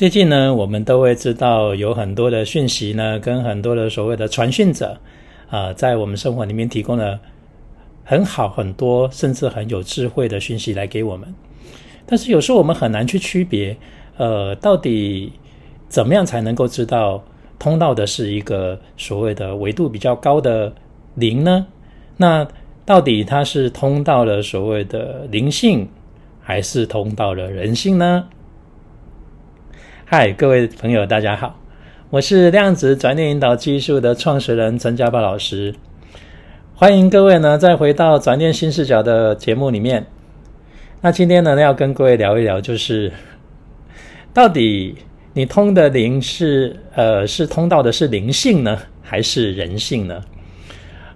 最近呢，我们都会知道有很多的讯息呢，跟很多的所谓的传讯者啊，在我们生活里面提供了很好很多，甚至很有智慧的讯息来给我们。但是有时候我们很难去区别，呃，到底怎么样才能够知道通道的是一个所谓的维度比较高的灵呢？那到底它是通到了所谓的灵性，还是通到了人性呢？嗨，各位朋友，大家好，我是量子转念引导技术的创始人陈家宝老师，欢迎各位呢再回到转念新视角的节目里面。那今天呢要跟各位聊一聊，就是到底你通的灵是呃是通道的是灵性呢，还是人性呢？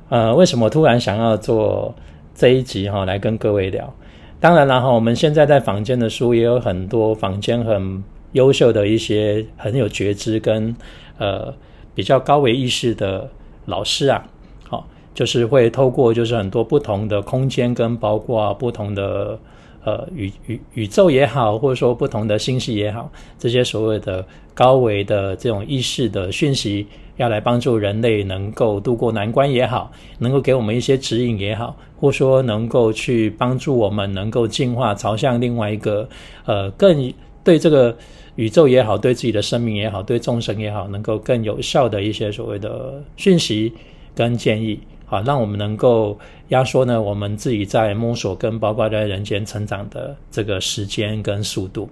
呃，为什么突然想要做这一集哈来跟各位聊？当然了哈，我们现在在房间的书也有很多房间很。优秀的一些很有觉知跟呃比较高维意识的老师啊，好，就是会透过就是很多不同的空间跟包括不同的呃宇宇宇宙也好，或者说不同的星系也好，这些所谓的高维的这种意识的讯息，要来帮助人类能够度过难关也好，能够给我们一些指引也好，或说能够去帮助我们能够进化，朝向另外一个呃更对这个。宇宙也好，对自己的生命也好，对众生也好，能够更有效的一些所谓的讯息跟建议，好，让我们能够压缩呢我们自己在摸索跟包括在人间成长的这个时间跟速度。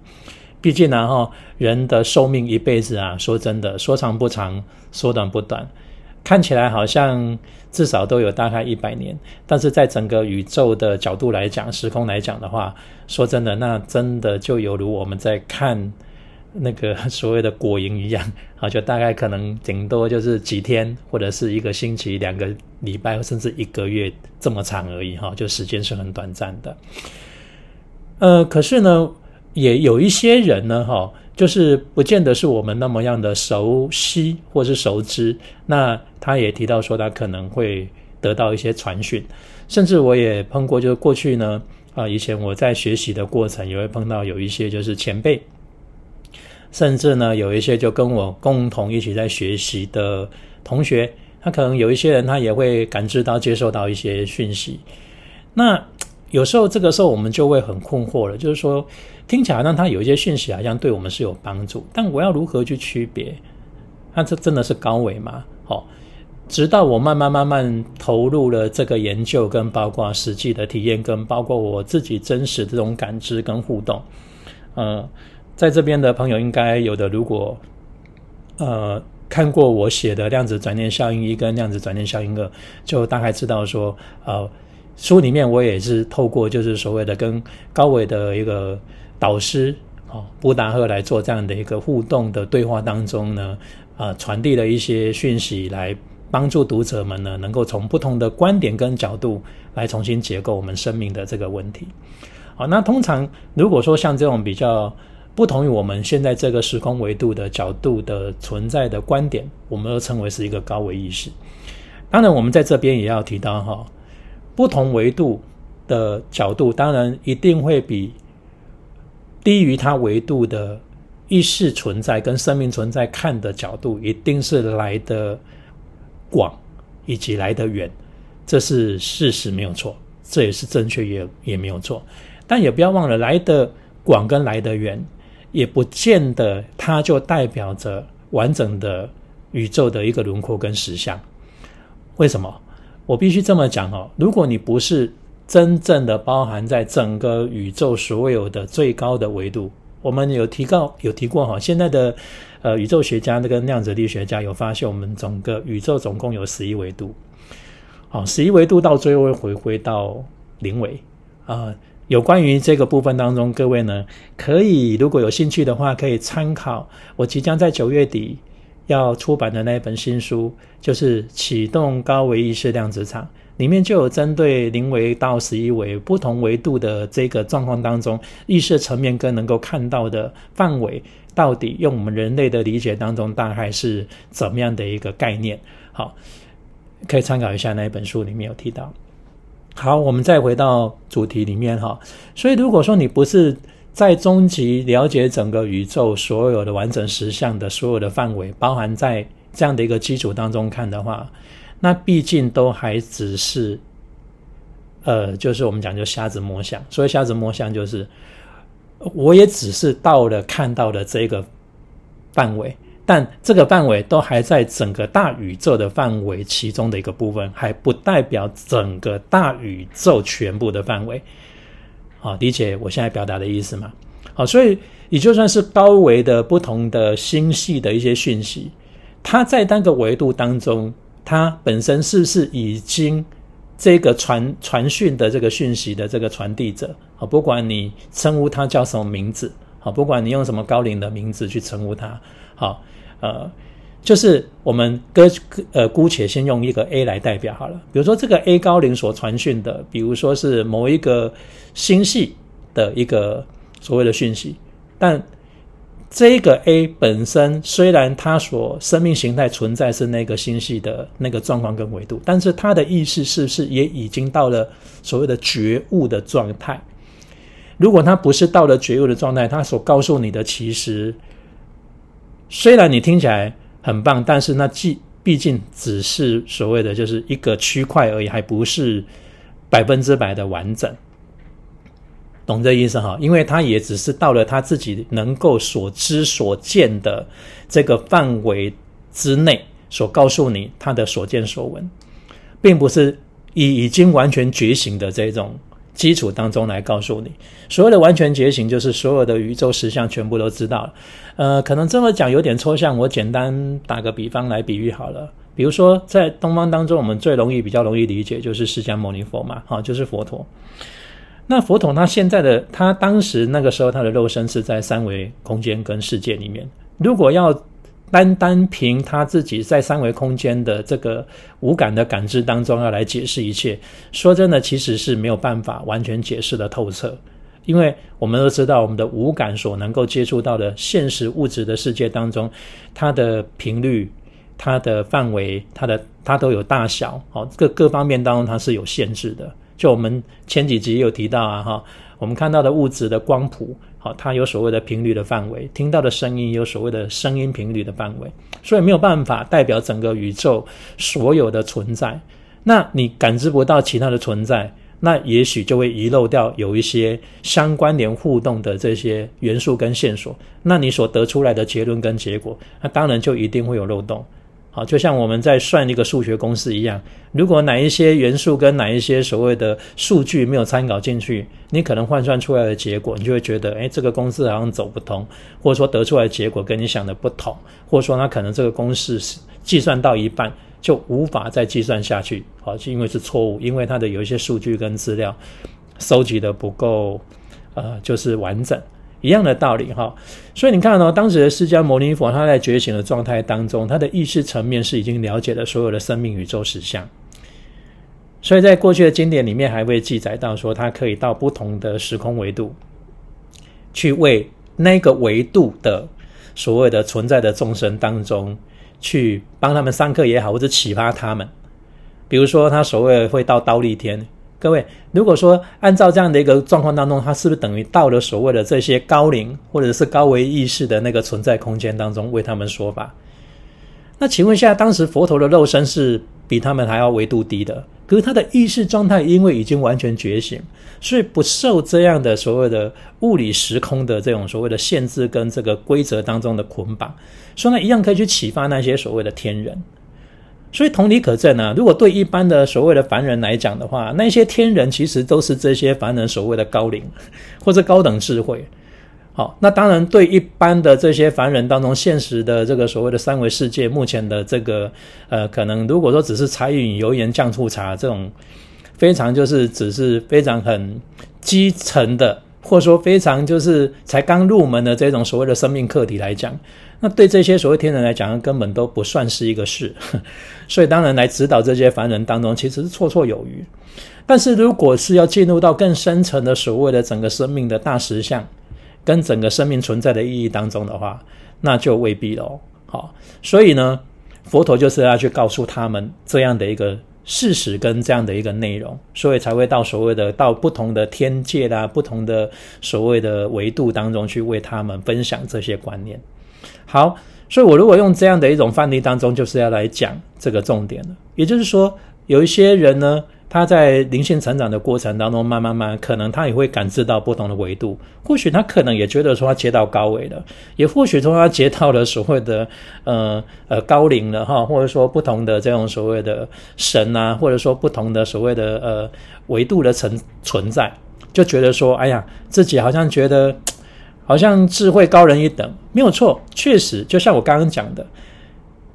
毕竟呢，哈，人的寿命一辈子啊，说真的，说长不长，说短不短，看起来好像至少都有大概一百年，但是在整个宇宙的角度来讲，时空来讲的话，说真的，那真的就犹如我们在看。那个 所谓的果蝇一样，啊，就大概可能顶多就是几天，或者是一个星期、两个礼拜，甚至一个月这么长而已，哈，就时间是很短暂的。呃，可是呢，也有一些人呢，哈，就是不见得是我们那么样的熟悉或是熟知。那他也提到说，他可能会得到一些传讯，甚至我也碰过，就是过去呢，啊，以前我在学习的过程也会碰到有一些就是前辈。甚至呢，有一些就跟我共同一起在学习的同学，他可能有一些人，他也会感知到、接受到一些讯息。那有时候这个时候，我们就会很困惑了，就是说，听起来让他有一些讯息，好像对我们是有帮助，但我要如何去区别？那这真的是高维吗？好，直到我慢慢慢慢投入了这个研究，跟包括实际的体验，跟包括我自己真实这种感知跟互动，嗯。在这边的朋友应该有的，如果呃看过我写的量子转念效应一跟量子转念效应二，就大概知道说，呃，书里面我也是透过就是所谓的跟高伟的一个导师啊布达赫来做这样的一个互动的对话当中呢，啊传递了一些讯息来帮助读者们呢，能够从不同的观点跟角度来重新结构我们生命的这个问题。好，那通常如果说像这种比较。不同于我们现在这个时空维度的角度的存在的观点，我们都称为是一个高维意识。当然，我们在这边也要提到哈，不同维度的角度，当然一定会比低于它维度的意识存在跟生命存在看的角度，一定是来的广以及来的远，这是事实没有错，这也是正确也也没有错。但也不要忘了，来的广跟来的远。也不见得，它就代表着完整的宇宙的一个轮廓跟实相。为什么？我必须这么讲哦。如果你不是真正的包含在整个宇宙所有的最高的维度，我们有提到有提过哈。现在的呃宇宙学家那个量子力学家有发现，我们整个宇宙总共有十一维度。好，十一维度到最后会回归到零维啊。有关于这个部分当中，各位呢可以如果有兴趣的话，可以参考我即将在九月底要出版的那一本新书，就是《启动高维意识量子场》，里面就有针对零维到十一维不同维度的这个状况当中，意识层面跟能够看到的范围，到底用我们人类的理解当中大概是怎么样的一个概念？好，可以参考一下那一本书里面有提到。好，我们再回到主题里面哈。所以，如果说你不是在终极了解整个宇宙所有的完整实相的所有的范围，包含在这样的一个基础当中看的话，那毕竟都还只是，呃，就是我们讲就瞎子摸象。所以瞎子摸象就是，我也只是到了看到的这个范围，但这个范围都还在整个大宇宙的范围其中的一个部分，还不代表整个大宇宙全部的范围。好，理解我现在表达的意思吗？好，所以你就算是高维的不同的星系的一些讯息，它在单个维度当中，它本身是不是已经这个传传讯的这个讯息的这个传递者？好，不管你称呼它叫什么名字，好，不管你用什么高龄的名字去称呼它，好，呃。就是我们搁呃姑且先用一个 A 来代表好了，比如说这个 A 高龄所传讯的，比如说是某一个星系的一个所谓的讯息，但这个 A 本身虽然它所生命形态存在是那个星系的那个状况跟维度，但是它的意识是不是也已经到了所谓的觉悟的状态？如果它不是到了觉悟的状态，它所告诉你的其实虽然你听起来。很棒，但是那既毕竟只是所谓的就是一个区块而已，还不是百分之百的完整，懂这意思哈？因为他也只是到了他自己能够所知所见的这个范围之内，所告诉你他的所见所闻，并不是已已经完全觉醒的这种。基础当中来告诉你，所谓的完全觉醒，就是所有的宇宙实相全部都知道了。呃，可能这么讲有点抽象，我简单打个比方来比喻好了。比如说，在东方当中，我们最容易、比较容易理解就是释迦牟尼佛嘛，好，就是佛陀。那佛陀他现在的他当时那个时候他的肉身是在三维空间跟世界里面，如果要。单单凭他自己在三维空间的这个无感的感知当中要来解释一切，说真的，其实是没有办法完全解释的透彻。因为我们都知道，我们的五感所能够接触到的现实物质的世界当中，它的频率、它的范围、它的它都有大小，好各各方面当中它是有限制的。就我们前几集有提到啊，哈，我们看到的物质的光谱。好，它有所谓的频率的范围，听到的声音有所谓的声音频率的范围，所以没有办法代表整个宇宙所有的存在。那你感知不到其他的存在，那也许就会遗漏掉有一些相关联互动的这些元素跟线索。那你所得出来的结论跟结果，那当然就一定会有漏洞。好，就像我们在算一个数学公式一样，如果哪一些元素跟哪一些所谓的数据没有参考进去，你可能换算出来的结果，你就会觉得，哎，这个公式好像走不通，或者说得出来的结果跟你想的不同，或者说它可能这个公式是计算到一半就无法再计算下去，好，是因为是错误，因为它的有一些数据跟资料收集的不够，呃，就是完整。一样的道理哈，所以你看到当时的释迦牟尼佛他在觉醒的状态当中，他的意识层面是已经了解了所有的生命宇宙实相，所以在过去的经典里面还会记载到说，他可以到不同的时空维度，去为那个维度的所谓的存在的众生当中，去帮他们上课也好，或者启发他们，比如说他所谓会到刀立天。各位，如果说按照这样的一个状况当中，它是不是等于到了所谓的这些高龄或者是高维意识的那个存在空间当中为他们说法？那请问一下，当时佛陀的肉身是比他们还要维度低的，可是他的意识状态因为已经完全觉醒，所以不受这样的所谓的物理时空的这种所谓的限制跟这个规则当中的捆绑，所以呢，一样可以去启发那些所谓的天人。所以同理可证呢，如果对一般的所谓的凡人来讲的话，那些天人其实都是这些凡人所谓的高龄 或者高等智慧。好，那当然对一般的这些凡人当中，现实的这个所谓的三维世界，目前的这个呃，可能如果说只是柴米油盐酱醋茶这种非常就是只是非常很基层的，或者说非常就是才刚入门的这种所谓的生命课题来讲。那对这些所谓天人来讲，根本都不算是一个事，所以当然来指导这些凡人当中，其实是绰绰有余。但是如果是要进入到更深层的所谓的整个生命的大实相，跟整个生命存在的意义当中的话，那就未必喽。好，所以呢，佛陀就是要去告诉他们这样的一个事实跟这样的一个内容，所以才会到所谓的到不同的天界啦、不同的所谓的维度当中去为他们分享这些观念。好，所以我如果用这样的一种范例当中，就是要来讲这个重点了。也就是说，有一些人呢。他在灵性成长的过程当中，慢慢慢，可能他也会感知到不同的维度。或许他可能也觉得说他接到高维了，也或许说他接到了所谓的呃呃高龄了哈，或者说不同的这种所谓的神啊，或者说不同的所谓的呃维度的存存在，就觉得说，哎呀，自己好像觉得好像智慧高人一等，没有错，确实就像我刚刚讲的，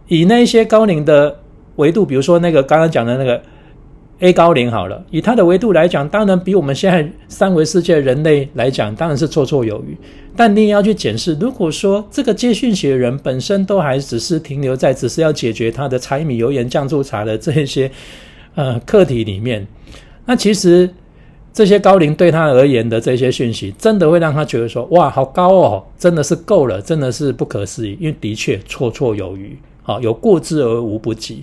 以那一些高龄的维度，比如说那个刚刚讲的那个。A 高龄好了，以他的维度来讲，当然比我们现在三维世界人类来讲，当然是绰绰有余。但你也要去检视，如果说这个接讯息的人本身都还只是停留在只是要解决他的柴米油盐酱醋茶的这一些呃课题里面，那其实这些高龄对他而言的这些讯息，真的会让他觉得说，哇，好高哦，真的是够了，真的是不可思议，因为的确绰绰有余，好有过之而无不及。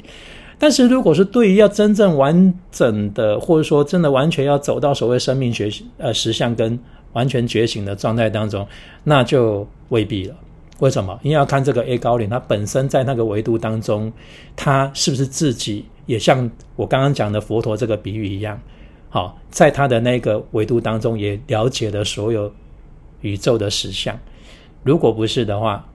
但是，如果是对于要真正完整的，或者说真的完全要走到所谓生命觉呃实相跟完全觉醒的状态当中，那就未必了。为什么？因为要看这个 A 高龄，它本身在那个维度当中，它是不是自己也像我刚刚讲的佛陀这个比喻一样，好，在他的那个维度当中也了解了所有宇宙的实相。如果不是的话，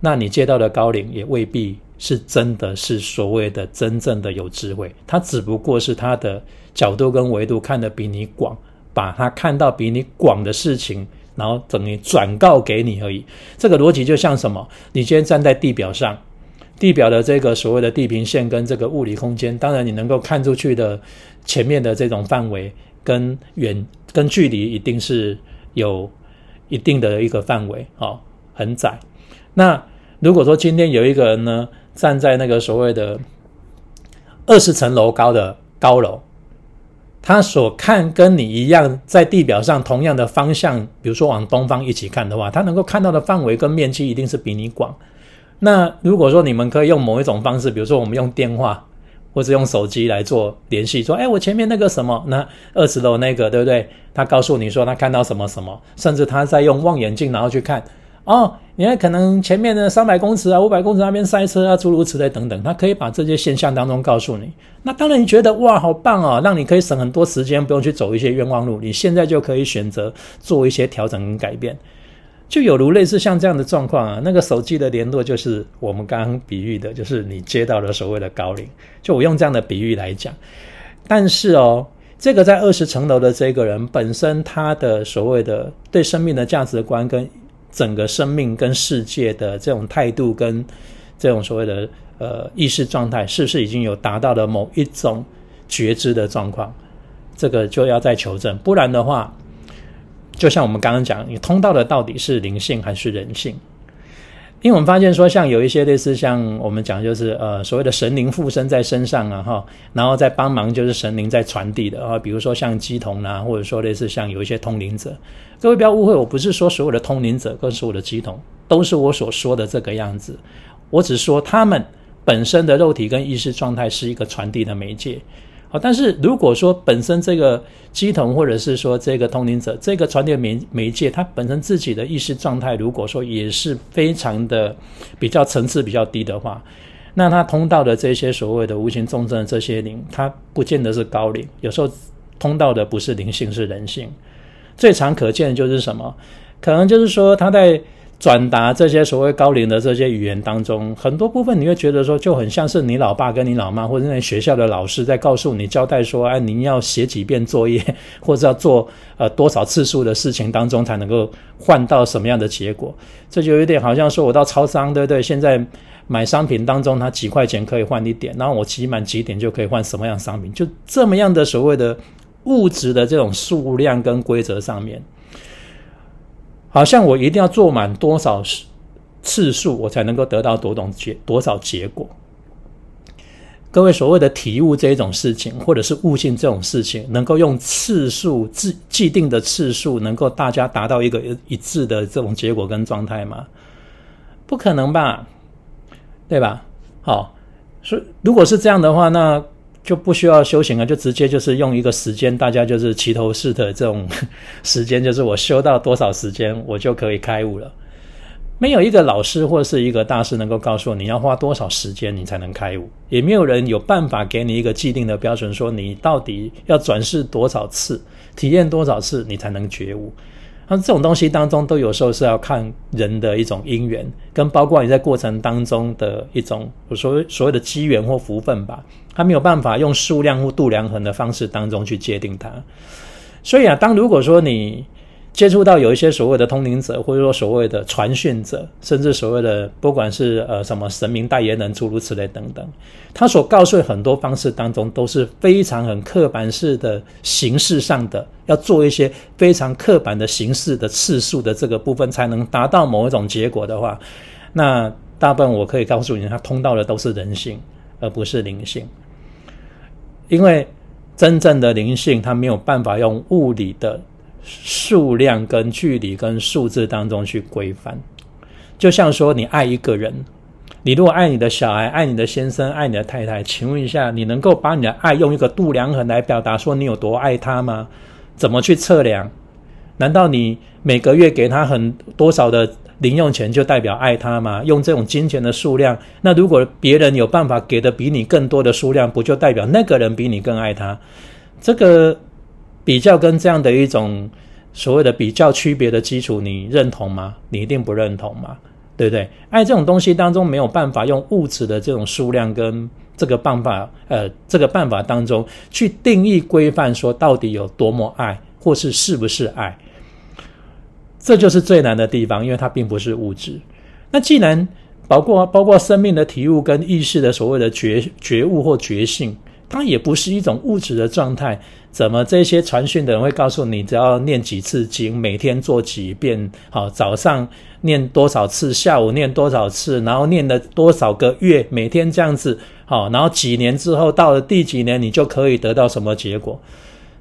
那你接到的高龄也未必。是真的是所谓的真正的有智慧，他只不过是他的角度跟维度看得比你广，把他看到比你广的事情，然后等于转告给你而已。这个逻辑就像什么？你今天站在地表上，地表的这个所谓的地平线跟这个物理空间，当然你能够看出去的前面的这种范围跟远跟距离，一定是有一定的一个范围，哦，很窄。那如果说今天有一个人呢？站在那个所谓的二十层楼高的高楼，他所看跟你一样，在地表上同样的方向，比如说往东方一起看的话，他能够看到的范围跟面积一定是比你广。那如果说你们可以用某一种方式，比如说我们用电话或者用手机来做联系，说，哎，我前面那个什么，那二十楼那个，对不对？他告诉你说他看到什么什么，甚至他在用望远镜然后去看。哦，你看，可能前面的三百公尺啊、五百公尺那边塞车啊，诸如此类等等，他可以把这些现象当中告诉你。那当然，你觉得哇，好棒啊，让你可以省很多时间，不用去走一些冤枉路。你现在就可以选择做一些调整跟改变，就有如类似像这样的状况啊。那个手机的联络就是我们刚刚比喻的，就是你接到了所谓的高龄。就我用这样的比喻来讲，但是哦，这个在二十层楼的这个人本身，他的所谓的对生命的价值观跟。整个生命跟世界的这种态度，跟这种所谓的呃意识状态，是不是已经有达到了某一种觉知的状况？这个就要再求证，不然的话，就像我们刚刚讲，你通道的到底是灵性还是人性？因为我们发现说，像有一些类似像我们讲，就是呃所谓的神灵附身在身上啊，哈，然后再帮忙，就是神灵在传递的啊，比如说像鸡童啊，或者说类似像有一些通灵者，各位不要误会，我不是说所有的通灵者跟所有的鸡童都是我所说的这个样子，我只说他们本身的肉体跟意识状态是一个传递的媒介。好，但是如果说本身这个机童或者是说这个通灵者，这个传递媒媒介，它本身自己的意识状态，如果说也是非常的比较层次比较低的话，那他通道的这些所谓的无形重症的这些灵，它不见得是高灵，有时候通道的不是灵性，是人性。最常可见的就是什么？可能就是说他在。转达这些所谓高龄的这些语言当中，很多部分你会觉得说，就很像是你老爸跟你老妈，或者那学校的老师在告诉你交代说，哎，您要写几遍作业，或者要做呃多少次数的事情当中才能够换到什么样的结果？这就有点好像说我到超商，对不对？现在买商品当中，它几块钱可以换一点，然后我集满几点就可以换什么样商品？就这么样的所谓的物质的这种数量跟规则上面。好像我一定要做满多少次数，我才能够得到多种结多少结果？各位所谓的体悟这一种事情，或者是悟性这种事情，能够用次数既既定的次数，能够大家达到一个一致的这种结果跟状态吗？不可能吧，对吧？好，所如果是这样的话，那就不需要修行了，就直接就是用一个时间，大家就是齐头式的这种 时间，就是我修到多少时间，我就可以开悟了。没有一个老师或是一个大师能够告诉你要花多少时间你才能开悟，也没有人有办法给你一个既定的标准，说你到底要转世多少次，体验多少次你才能觉悟。那这种东西当中，都有时候是要看人的一种因缘，跟包括你在过程当中的一种所所谓的机缘或福分吧，他没有办法用数量或度量衡的方式当中去界定它。所以啊，当如果说你接触到有一些所谓的通灵者，或者说所谓的传讯者，甚至所谓的不管是呃什么神明代言人，诸如此类等等，他所告诉很多方式当中都是非常很刻板式的形式上的，要做一些非常刻板的形式的次数的这个部分，才能达到某一种结果的话，那大部分我可以告诉你，他通到的都是人性，而不是灵性，因为真正的灵性，它没有办法用物理的。数量跟距离跟数字当中去规范，就像说你爱一个人，你如果爱你的小孩、爱你的先生、爱你的太太，请问一下，你能够把你的爱用一个度量衡来表达，说你有多爱他吗？怎么去测量？难道你每个月给他很多少的零用钱就代表爱他吗？用这种金钱的数量，那如果别人有办法给的比你更多的数量，不就代表那个人比你更爱他？这个。比较跟这样的一种所谓的比较区别的基础，你认同吗？你一定不认同嘛，对不对？爱这种东西当中没有办法用物质的这种数量跟这个办法，呃，这个办法当中去定义规范，说到底有多么爱，或是是不是爱，这就是最难的地方，因为它并不是物质。那既然包括包括生命的体悟跟意识的所谓的觉觉悟或觉性。它也不是一种物质的状态，怎么这些传讯的人会告诉你，只要念几次经，每天做几遍，好，早上念多少次，下午念多少次，然后念了多少个月，每天这样子，好，然后几年之后，到了第几年，你就可以得到什么结果？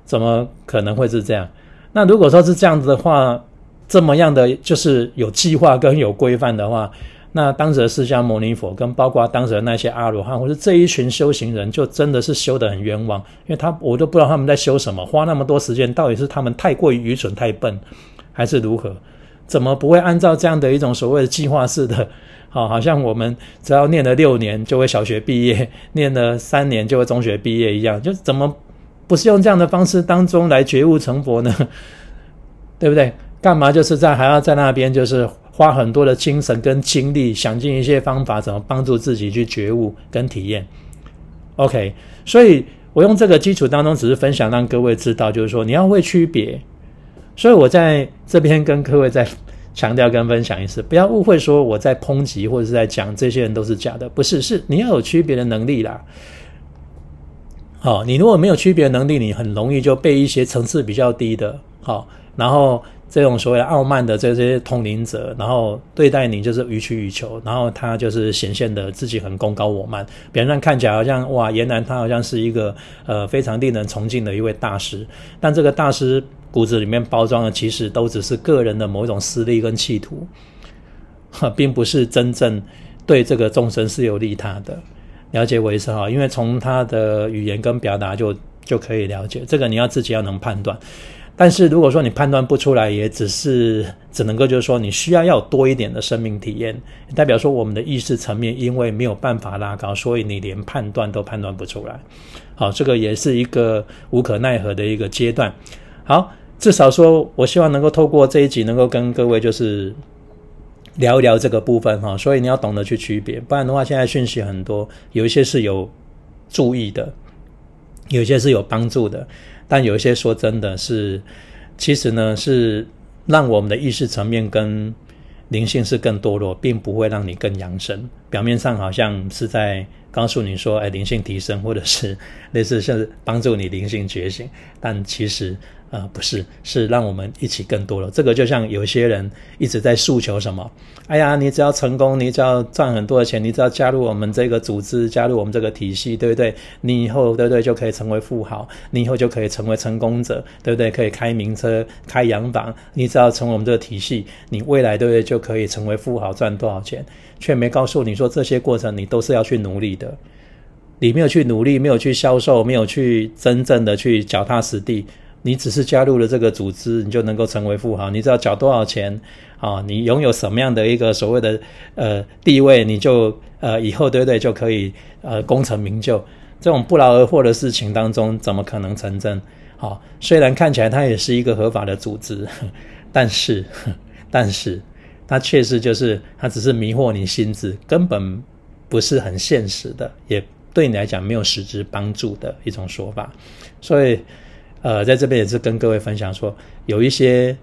怎么可能会是这样？那如果说是这样子的话，这么样的就是有计划跟有规范的话。那当时的释迦牟尼佛，跟包括当时的那些阿罗汉，或者这一群修行人，就真的是修得很冤枉，因为他我都不知道他们在修什么，花那么多时间，到底是他们太过于愚蠢、太笨，还是如何？怎么不会按照这样的一种所谓的计划式的？好，好像我们只要念了六年就会小学毕业，念了三年就会中学毕业一样，就怎么不是用这样的方式当中来觉悟成佛呢？对不对？干嘛就是在还要在那边就是？花很多的精神跟精力，想尽一些方法，怎么帮助自己去觉悟跟体验。OK，所以我用这个基础当中，只是分享让各位知道，就是说你要会区别。所以我在这边跟各位再强调跟分享一次，不要误会说我在抨击或者是在讲这些人都是假的，不是，是你要有区别的能力啦。好，你如果没有区别能力，你很容易就被一些层次比较低的，好，然后。这种所谓傲慢的这些通灵者，然后对待你就是予取予求，然后他就是显现的自己很功高我慢，表面上看起来好像哇，原来他好像是一个呃非常令人崇敬的一位大师，但这个大师骨子里面包装的其实都只是个人的某一种私利跟企图，哈并不是真正对这个众生是有利他的。了解我意思哈，因为从他的语言跟表达就就可以了解，这个你要自己要能判断。但是如果说你判断不出来，也只是只能够就是说你需要要多一点的生命体验，代表说我们的意识层面因为没有办法拉高，所以你连判断都判断不出来。好，这个也是一个无可奈何的一个阶段。好，至少说我希望能够透过这一集能够跟各位就是聊一聊这个部分哈。所以你要懂得去区别，不然的话现在讯息很多，有一些是有注意的，有些是有帮助的。但有一些说真的是，其实呢是让我们的意识层面跟灵性是更堕落，并不会让你更扬升。表面上好像是在告诉你说，哎，灵性提升，或者是类似像是帮助你灵性觉醒，但其实。啊，不是，是让我们一起更多了。这个就像有些人一直在诉求什么？哎呀，你只要成功，你只要赚很多的钱，你只要加入我们这个组织，加入我们这个体系，对不对？你以后对不对就可以成为富豪？你以后就可以成为成功者，对不对？可以开名车、开洋房。你只要成为我们这个体系，你未来对不对就可以成为富豪，赚多少钱？却没告诉你说这些过程你都是要去努力的。你没有去努力，没有去销售，没有去真正的去脚踏实地，你只是加入了这个组织，你就能够成为富豪。你知道缴多少钱啊？你拥有什么样的一个所谓的呃地位，你就呃以后对不对就可以呃功成名就？这种不劳而获的事情当中，怎么可能成真？好，虽然看起来它也是一个合法的组织，但是但是它确实就是它只是迷惑你心智，根本不是很现实的，也。对你来讲没有实质帮助的一种说法，所以，呃，在这边也是跟各位分享说，有一些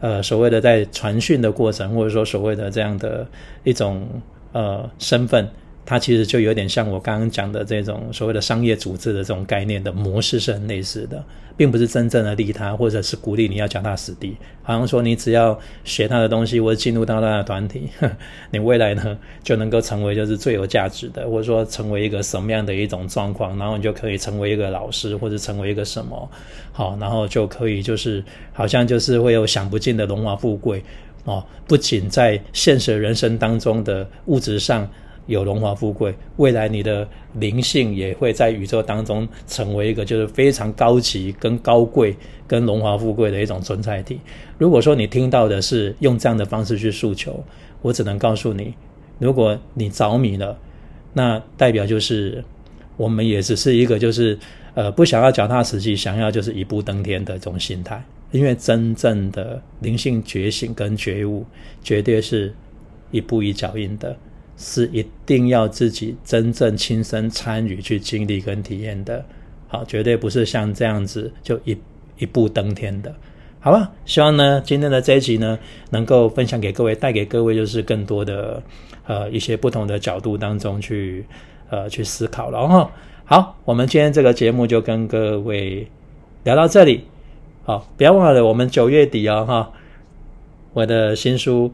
呃所谓的在传讯的过程，或者说所谓的这样的一种呃身份。它其实就有点像我刚刚讲的这种所谓的商业组织的这种概念的模式是很类似的，并不是真正的利他，或者是鼓励你要脚踏实地。好像说你只要学他的东西，或者进入到他的团体，你未来呢就能够成为就是最有价值的，或者说成为一个什么样的一种状况，然后你就可以成为一个老师，或者成为一个什么好，然后就可以就是好像就是会有享不尽的荣华富贵哦，不仅在现实人生当中的物质上。有荣华富贵，未来你的灵性也会在宇宙当中成为一个就是非常高级、跟高贵、跟荣华富贵的一种存在体。如果说你听到的是用这样的方式去诉求，我只能告诉你，如果你着迷了，那代表就是我们也只是一个就是呃不想要脚踏实地，想要就是一步登天的这种心态。因为真正的灵性觉醒跟觉悟，绝对是一步一脚印的。是一定要自己真正亲身参与去经历跟体验的，好，绝对不是像这样子就一一步登天的，好吧？希望呢今天的这一集呢能够分享给各位，带给各位就是更多的呃一些不同的角度当中去呃去思考了哈。好，我们今天这个节目就跟各位聊到这里，好，不要忘了我们九月底哦哈，我的新书。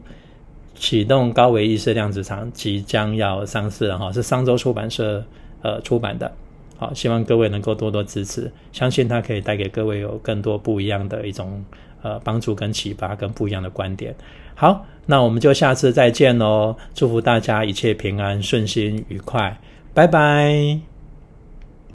启动高维意识量子场即将要上市了哈，是商周出版社呃出版的，好，希望各位能够多多支持，相信它可以带给各位有更多不一样的一种呃帮助跟启发跟不一样的观点。好，那我们就下次再见喽，祝福大家一切平安顺心愉快，拜拜。